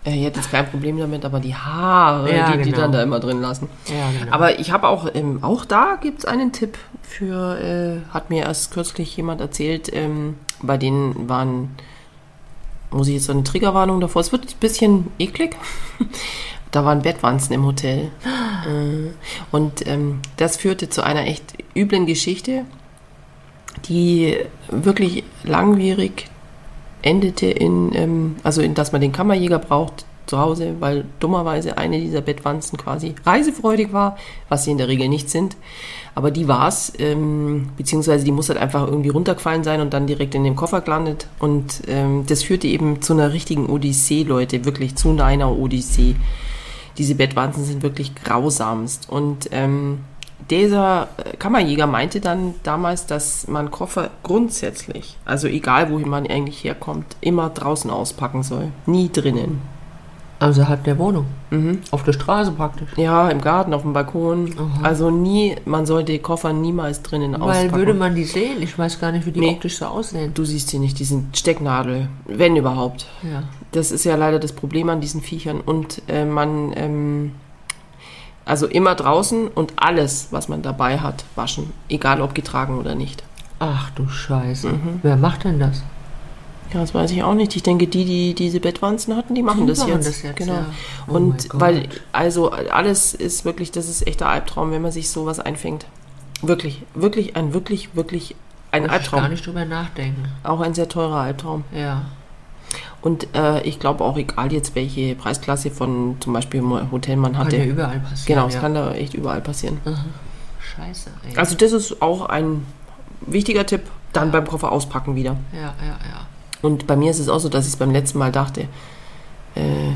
Er hätte jetzt kein Problem damit, aber die Haare, Ja, die die genau. dann da immer drin lassen. Ja, genau. Aber ich habe auch, ähm, auch da gibt es einen Tipp für, äh, hat mir erst kürzlich jemand erzählt, ähm, bei denen waren, muss ich jetzt so eine Triggerwarnung davor, es wird ein bisschen eklig. Da waren Bettwanzen im Hotel. Äh, Und ähm, das führte zu einer echt üblen Geschichte, die wirklich langwierig endete in, ähm, also in, dass man den Kammerjäger braucht zu Hause, weil dummerweise eine dieser Bettwanzen quasi reisefreudig war, was sie in der Regel nicht sind. Aber die war's, ähm, beziehungsweise die muss halt einfach irgendwie runtergefallen sein und dann direkt in den Koffer gelandet. Und ähm, das führte eben zu einer richtigen Odyssee, Leute, wirklich zu einer Odyssee. Diese Bettwanzen sind wirklich grausamst. Und ähm, dieser äh, Kammerjäger meinte dann damals, dass man Koffer grundsätzlich, also egal wohin man eigentlich herkommt, immer draußen auspacken soll. Nie drinnen. Außerhalb der Wohnung. Auf der Straße praktisch. Ja, im Garten, auf dem Balkon. Aha. Also nie, man sollte die Koffer niemals drinnen Weil auspacken. würde man die sehen? Ich weiß gar nicht, wie die Nee. optisch so aussehen. du siehst sie nicht, die sind Stecknadel, wenn überhaupt. Ja. Das ist ja leider das Problem an diesen Viechern. Und äh, man, ähm, also immer draußen und alles, was man dabei hat, waschen. Egal ob getragen oder nicht. Ach du Scheiße. Mhm. Wer macht denn das? Ja, das weiß ich auch nicht. Ich denke, die, die diese Bettwanzen hatten, die machen, Die das, machen jetzt. das jetzt, Genau. ja. Oh Und weil, also alles ist wirklich, das ist echter Albtraum, wenn man sich sowas einfängt. Wirklich, wirklich, ein wirklich, wirklich ein Muss ich gar Albtraum. nicht drüber nachdenken. Auch ein sehr teurer Albtraum. Ja. Und äh, ich glaube auch, egal jetzt welche Preisklasse von zum Beispiel Hotel man Kann hatte. ja überall passieren. genau, es ja. kann da echt überall passieren. Scheiße, ey. Also das ist auch ein wichtiger Tipp. Dann beim Koffer auspacken wieder. ja, ja, ja. Und bei mir ist es auch so, dass ich es beim letzten Mal dachte, äh,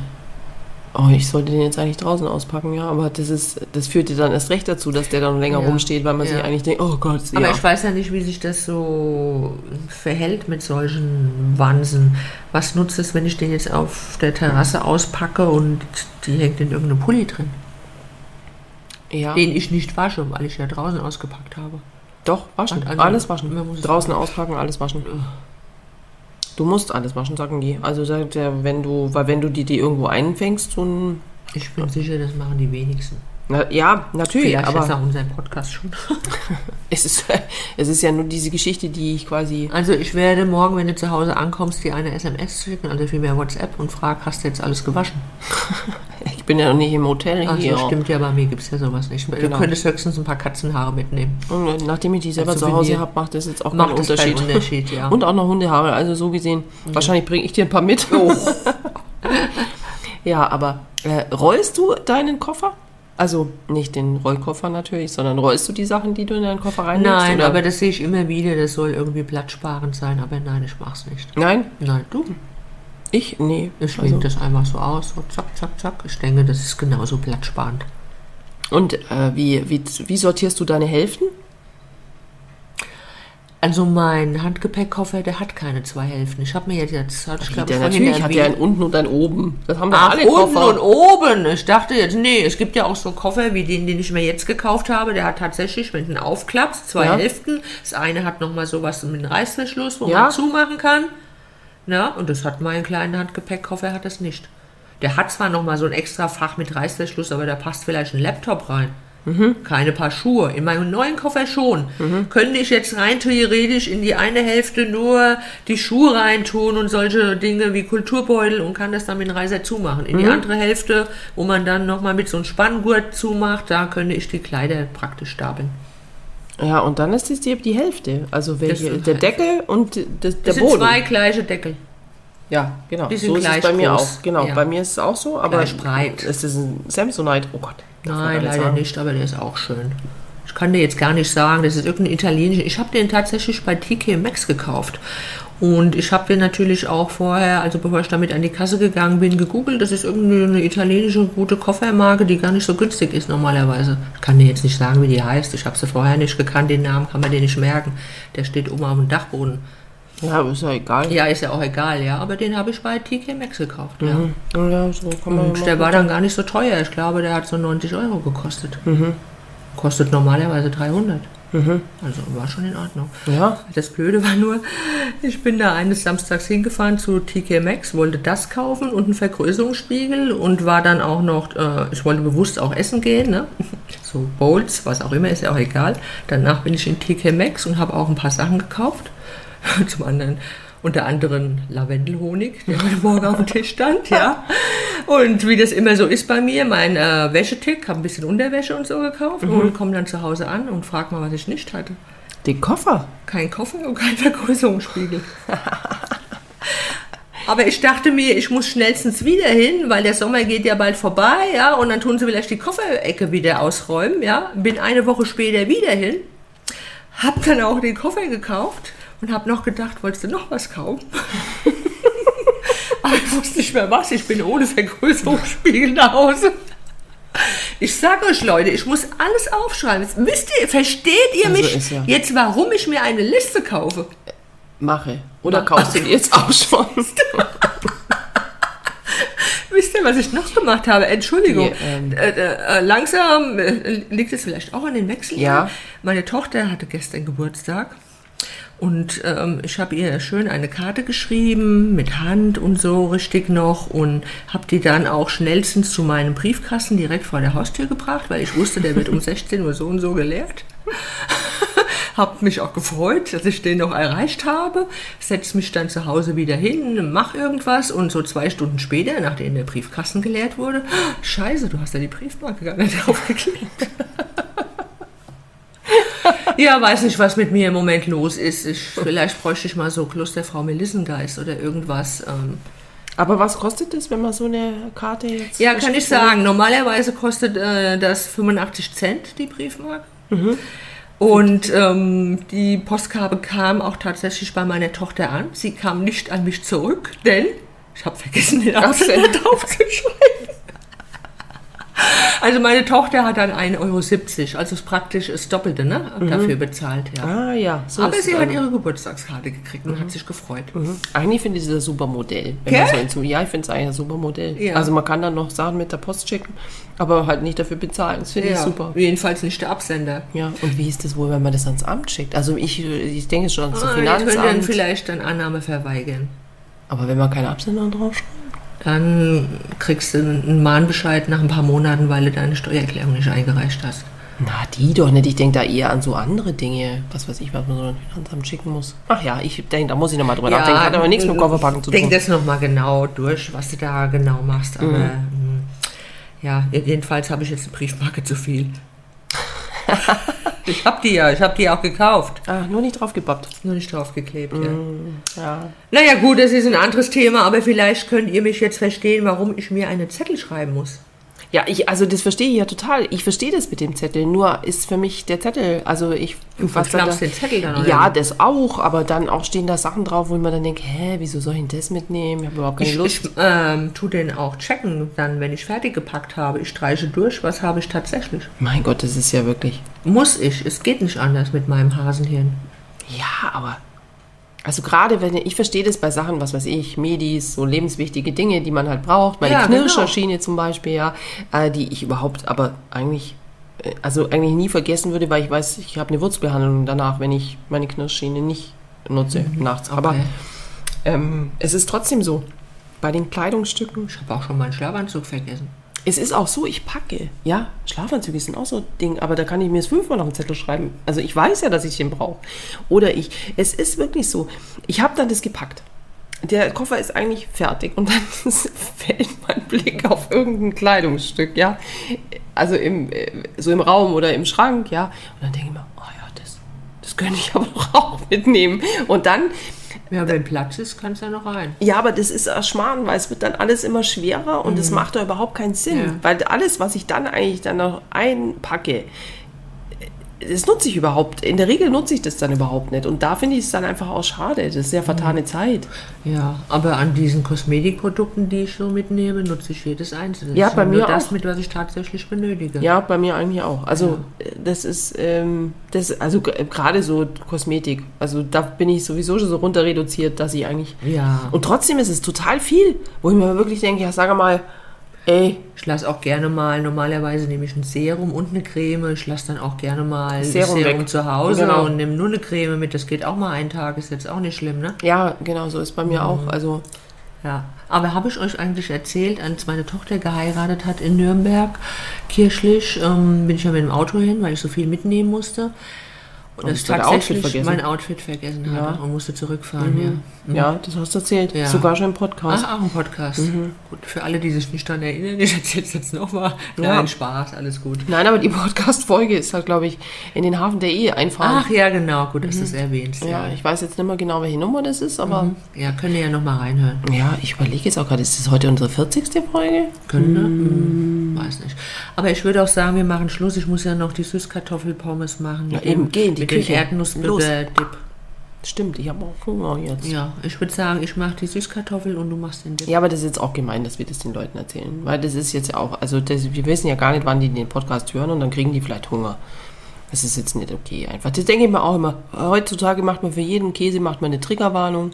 oh, ich sollte den jetzt eigentlich draußen auspacken, ja, aber das ist, das führte dann erst recht dazu, dass der dann länger Ja. rumsteht, weil man Ja. sich eigentlich denkt, oh Gott, Aber ja. ich weiß ja nicht, wie sich das so verhält mit solchen Wansen. Was nutzt es, wenn ich den jetzt auf der Terrasse auspacke und Die hängt in irgendeinem Pulli drin, Ja. den ich nicht wasche, weil ich ja draußen ausgepackt habe. Doch, waschen. Andere- alles waschen. Draußen auspacken, alles waschen. Du musst alles waschen, sagen die. Also sagt der, wenn du, weil wenn du die, die irgendwo einfängst, so ein. Ich bin sicher, das machen die wenigsten. Na, ja, natürlich, Vielleicht aber nach unserem Podcast schon. es ist, es ist ja nur diese Geschichte, die ich quasi. Also ich werde morgen, wenn du zu Hause ankommst, dir eine SMS schicken, also vielmehr WhatsApp und frag, hast du jetzt alles gewaschen? Ich bin ja noch nicht im Hotel Ach hier. so, stimmt ja, bei mir gibt es ja sowas nicht. Du Genau. könntest höchstens ein paar Katzenhaare mitnehmen. Und nachdem ich die selber Als zu Hause habe, macht das jetzt auch Macht keinen Unterschied. keinen Unterschied, ja. Und auch noch Hundehaare. Also so gesehen, wahrscheinlich bringe ich dir ein paar mit. Oh. ja, aber äh, rollst du deinen Koffer? Also nicht den Rollkoffer natürlich, sondern rollst du die Sachen, die du in deinen Koffer reinnimmst? Nein, oder? aber das sehe ich immer wieder, das soll irgendwie platzsparend sein, aber nein, ich mach's nicht. Nein, Nein, du? Ich? Nee. Ich Also- das einfach so aus, so zack, zack, zack. Ich denke, das ist genauso platzsparend. Und äh, wie, wie, wie sortierst du deine Hälften? Also mein Handgepäckkoffer, der hat keine zwei Hälften. Ich habe mir jetzt, jetzt hatte ich glaube natürlich hat ja ein erwähnt. unten und ein oben. Das haben doch Ach, alle unten Koffer. und oben. Ich dachte jetzt, nee, es gibt ja auch so Koffer wie den, den ich mir jetzt gekauft habe. Der hat tatsächlich, wenn du ihn aufklappst, zwei Ja. Hälften. Das eine hat nochmal sowas mit einem Reißverschluss, wo Ja. man zumachen kann. Na, und das hat mein kleiner Handgepäckkoffer, hat das nicht. Der hat zwar nochmal so ein extra Fach mit Reißverschluss, aber da passt vielleicht ein Laptop rein. Keine paar Schuhe. In meinem neuen Koffer schon. Könnte ich jetzt rein theoretisch in die eine Hälfte nur die Schuhe reintun und solche Dinge wie Kulturbeutel und kann das dann mit einem Reißer zumachen. In die andere Hälfte, wo man dann nochmal mit so einem Spanngurt zumacht, da könnte ich die Kleider praktisch stapeln. Ja, und dann ist es die, die Hälfte. Also welche, der halt- Deckel und das, der Das sind Boden. zwei gleiche Deckel. Ja, genau. Die sind so ist es gleich bei mir groß. auch. Genau, Ja. bei mir ist es auch so, aber Gleich breit. es ist ein Samsonite. Oh Gott. Nein, leider sagen. nicht, aber der ist auch schön. Ich kann dir jetzt gar nicht sagen, das ist irgendein italienischer. Ich habe den tatsächlich bei TK Maxx gekauft. Und ich habe den natürlich auch vorher, also bevor ich damit an die Kasse gegangen bin, gegoogelt. Das ist irgendeine italienische gute Koffermarke, die gar nicht so günstig ist normalerweise. Ich kann dir jetzt nicht sagen, wie die heißt. Ich habe sie vorher nicht gekannt, den Namen kann man dir nicht merken. Der steht oben auf dem Dachboden. Ja, ist ja egal. Ja, ist ja auch egal, ja. Aber den habe ich bei TK Maxx gekauft, ja. Ja, so Und der war dann gar nicht so teuer. Ich glaube, der hat so 90 Euro gekostet. Kostet normalerweise 300. Also war schon in Ordnung. Ja, Das Blöde war nur, ich bin da eines Samstags hingefahren zu TK Maxx, wollte das kaufen und einen Vergrößerungsspiegel und war dann auch noch, äh, ich wollte bewusst auch essen gehen, ne? so Bowls, was auch immer, ist ja auch egal. Danach bin ich in TK Maxx und habe auch ein paar Sachen gekauft. Zum anderen unter anderem Lavendelhonig, der heute Morgen auf dem Tisch stand, ja. Und wie das immer so ist bei mir, mein äh, Wäschetick, habe ein bisschen Unterwäsche und so gekauft und komme dann zu Hause an und frage mal, was ich nicht hatte. den Koffer. Kein Koffer und kein Vergrößerungsspiegel. Aber ich dachte mir, ich muss schnellstens wieder hin, weil der Sommer geht ja bald vorbei, ja, und dann tun sie vielleicht die Kofferecke wieder ausräumen, ja. Bin eine Woche später wieder hin, hab dann auch den Koffer gekauft und hab noch gedacht, wolltest du noch was kaufen? Aber ich wusste nicht mehr was, ich bin ohne Vergrößerungsspiegel nach Hause. Ich sag euch, Leute, ich muss alles aufschreiben. Jetzt Wisst ihr, versteht ihr Also mich ja- jetzt, warum ich mir eine Liste kaufe? Mache. Oder Mach. kaufst du die jetzt auch schon? Wisst ihr, was ich noch gemacht habe? Entschuldigung. Die, ähm, äh, äh, langsam äh, liegt es vielleicht auch an den Wechseln. Ja. Meine Tochter hatte gestern Geburtstag. Und ähm, ich habe ihr schön eine Karte geschrieben, mit Hand und so richtig noch. Und habe die dann auch schnellstens zu meinem Briefkasten direkt vor der Haustür gebracht, weil ich wusste, der wird um 16 Uhr so und so geleert. Hab mich auch gefreut, dass ich den noch erreicht habe. Setz mich dann zu Hause wieder hin, mach irgendwas und so zwei Stunden später, nachdem der Briefkasten geleert wurde, Scheiße, du hast ja die Briefmarke gar nicht aufgeklebt. Ja, weiß nicht, was mit mir im Moment los ist. Ich, vielleicht bräuchte ich mal so Klosterfrau Melissengeist oder irgendwas. Ähm, Aber was kostet das, wenn man so eine Karte jetzt... Ja, kann ich sagen. Normalerweise kostet äh, das 85 Cent, die Briefmarke. Und ähm, die Postkarte kam auch tatsächlich bei meiner Tochter an. Sie kam nicht an mich zurück, denn ich habe vergessen, den Absender draufzuschreiben. Also meine Tochter hat dann 1,70 Euro, also ist praktisch das Doppelte, ne? Dafür bezahlt, ja. Ah ja, so Aber sie hat dann. ihre Geburtstagskarte gekriegt und hat sich gefreut. Mhm. Eigentlich finde ich das ein super Modell. Wenn so ja, ich finde es eigentlich ein super Modell. Ja. Also man kann dann noch Sachen mit der Post schicken, aber halt nicht dafür bezahlen. Das finde ich Ja, super. Jedenfalls nicht der Absender. Ja, und wie ist das wohl, wenn man das ans Amt schickt? Also ich, ich denke schon Ah, die können dann Finanzamt. vielleicht dann Annahme verweigern. Aber wenn man keine Absender draufschreibt? Dann kriegst du einen Mahnbescheid nach ein paar Monaten, weil du deine Steuererklärung nicht eingereicht hast. Na, die doch nicht. Ich denke da eher an so andere Dinge. Was weiß ich, was man so ans Finanzamt schicken muss. Ach ja, ich denke, da muss ich nochmal drüber nachdenken. Hat aber nichts mit Kofferpacken zu Denk tun. das nochmal genau durch, was du da genau machst. Aber Mhm. mm, ja, jedenfalls habe ich jetzt eine Briefmarke zu viel. ich habe die ja, ich habe die auch gekauft. Ah, nur nicht draufgepappt. Nur nicht draufgeklebt, ja. Ja. Naja gut, das ist ein anderes Thema, aber vielleicht könnt ihr mich jetzt verstehen, warum ich mir eine Zettel schreiben muss. Ja, ich, also das verstehe ich ja total. Ich verstehe das mit dem Zettel. Nur ist für mich der Zettel, also ich. Du was da- den Zettel dann, oder Ja, das auch, aber dann auch stehen da Sachen drauf, wo ich mir dann denke, hä, wieso soll ich denn das mitnehmen? Ich habe überhaupt keine Ich, Lust. ich ähm, tu den auch checken, dann, wenn ich fertig gepackt habe. Ich streiche durch, was habe ich tatsächlich. mein Gott, das ist ja wirklich. Muss ich, es geht nicht anders mit meinem Hasenhirn. Ja, aber. Also gerade wenn ich verstehe das bei Sachen, was weiß ich, Medis, so lebenswichtige Dinge, die man halt braucht, meine Ja, genau. Knirscherschiene zum Beispiel, ja, äh, die ich überhaupt aber eigentlich, äh, also eigentlich nie vergessen würde, weil ich weiß, ich habe eine Wurzelbehandlung danach, wenn ich meine Knirschschiene nicht nutze nachts. Aber Mhm. Okay. ähm, es ist trotzdem so. Bei den Kleidungsstücken, Ich habe auch schon meinen Schlafanzug vergessen. Es ist auch so, ich packe. Ja, Schlafanzüge sind auch so ein Ding, aber da kann ich mir es fünfmal auf den Zettel schreiben. Also ich weiß ja, dass ich den brauche. Oder ich, es ist wirklich so, ich habe dann das gepackt. Der Koffer ist eigentlich fertig und dann fällt mein Blick auf irgendein Kleidungsstück, ja. Also im, äh, so im Raum oder im Schrank, ja. Und dann denke ich mir, oh ja, das, das könnte ich aber doch auch mitnehmen. Und dann Ja, wenn Platz ist, kannst du ja noch rein. ja, aber das ist ein Schmarrn, weil es wird dann alles immer schwerer und es macht doch überhaupt keinen Sinn. Ja. Weil alles, was ich dann eigentlich dann noch einpacke, das nutze ich überhaupt. In der Regel nutze ich das dann überhaupt nicht. Und da finde ich es dann einfach auch schade. Das ist ja vertane Zeit. Ja, aber an diesen Kosmetikprodukten, die ich so mitnehme, nutze ich jedes einzelne. Ja, Das bei nur mir das auch. mit, was ich tatsächlich benötige. Ja, bei mir eigentlich auch. Also äh, das ist, ähm, das, also gerade so Kosmetik. Also da bin ich sowieso schon so runter reduziert, dass ich eigentlich. Ja. Und trotzdem ist es total viel, wo ich mir wirklich denke, ja, sag mal, ey, Ich lasse auch gerne mal, normalerweise nehme ich ein Serum und eine Creme. Ich lasse dann auch gerne mal Serum das Serum weg. zu Hause Genau. und nehme nur eine Creme mit. Das geht auch mal einen Tag, ist jetzt auch nicht schlimm, ne? ja, genau so ist bei mir auch. Also Ja. Aber habe ich euch eigentlich erzählt, als meine Tochter geheiratet hat in Nürnberg, kirchlich, ähm, bin ich ja mit dem Auto hin, weil ich so viel mitnehmen musste. Und, das Outfit tatsächlich vergessen? mein Outfit vergessen Ja. Mhm. und musste zurückfahren, ja. Ja, das hast du erzählt. Ja. Sogar schon im Podcast. Ach, auch ein Podcast. Gut, für alle, die sich nicht daran erinnern, ich erzähle es jetzt nochmal. Ja. Nein, Spaß, alles gut. Nein, aber die Podcast-Folge ist halt, glaube ich, in den Hafen der Ehe einfahren. Ach ja, genau, gut, dass du es erwähnst. ja, ich weiß jetzt nicht mehr genau, welche Nummer das ist, aber ja könnt ihr ja nochmal reinhören. ja, ich überlege jetzt auch gerade, ist das heute unsere 40. Folge? Könnte? Hm, weiß nicht. Aber ich würde auch sagen, wir machen Schluss. Ich muss ja noch die Süßkartoffelpommes machen. Ja, mit eben, dem- geh in die mit Küche. Erdnussbutter-Dip. Stimmt, ich habe auch Hunger jetzt. Ja. Ja, ich würde sagen, ich mache die Süßkartoffel und du machst den Dip. aber das ist jetzt auch gemein, dass wir das den Leuten erzählen. Weil das ist jetzt ja auch, also das, wir wissen ja gar nicht, wann die den Podcast hören und dann kriegen die vielleicht Hunger. Das ist jetzt nicht okay einfach. Das denke ich mir auch immer. Heutzutage macht man für jeden Käse macht man eine Triggerwarnung.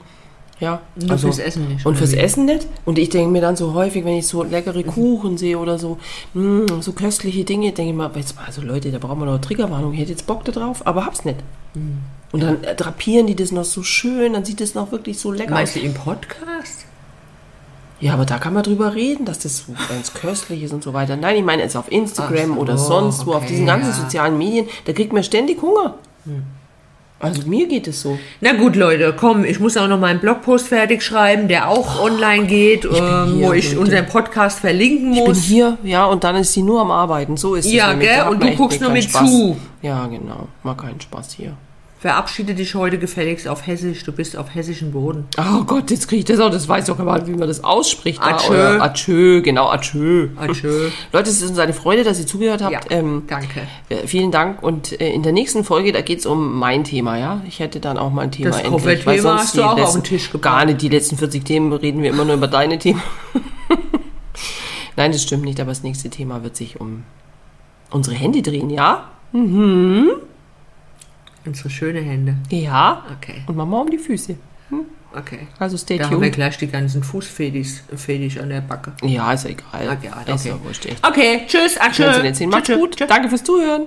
Ja, Nur fürs Essen nicht, Und fürs wie? Essen nicht. Und ich denke mir dann so häufig, wenn ich so leckere Kuchen sehe oder so, mh, so köstliche Dinge, denke ich mir, jetzt mal, also Leute, da brauchen wir noch eine Triggerwarnung. Ich hätte jetzt Bock da drauf, aber hab's nicht. Mhm. Und dann äh, drapieren die das noch so schön, dann sieht es noch wirklich so lecker Meinst aus. du im Podcast? Ja, aber da kann man drüber reden, dass das so ganz köstlich ist und so weiter. Nein, ich meine jetzt auf Instagram so, oder sonst wo, auf okay, diesen ganzen ja. Hm. sozialen Medien, da kriegt man ständig Hunger. Also mir geht es so. Na gut, Leute, komm, ich muss auch noch meinen Blogpost fertig schreiben, der auch online geht, ähm, hier, wo ich unseren Podcast verlinken Ich bin muss. hier, ja, und dann ist sie nur am Arbeiten. So ist es. Ja, gell? Und du guckst nur mit Spaß. zu. Ja, genau. Mal keinen Spaß hier. Verabschiede dich heute gefälligst auf Hessisch. Du bist auf hessischen Boden. Oh Gott, jetzt kriege ich das auch. Das weiß doch mal, wie man das ausspricht. Atschö. oder Atschö, genau, Atschö. Atschö. Leute, es ist uns eine Freude, dass ihr zugehört habt. Ja, Ähm, danke. äh, vielen Dank. Und äh, in der nächsten Folge, da geht es um mein Thema, ja. Ich hätte dann auch mal ein Thema Das endlich. Weil sonst hast du auch auf letzten- den Tisch gebracht. Gar nicht. Die letzten 40 Themen reden wir immer nur über deine Themen. Nein, das stimmt nicht, aber das nächste Thema wird sich um unsere Hände drehen, ja? Unsere schöne Hände. Ja. Okay, Und Mama um die Füße. okay. Also stay Da haben wir tuned. gleich die ganzen Fetisch an der Backe. Ja, ist ja egal. Okay, Ist ja okay. wurscht, echt. Okay, tschüss, jetzt hin. Macht's Tschüss, gut. tschüss. Danke fürs Zuhören.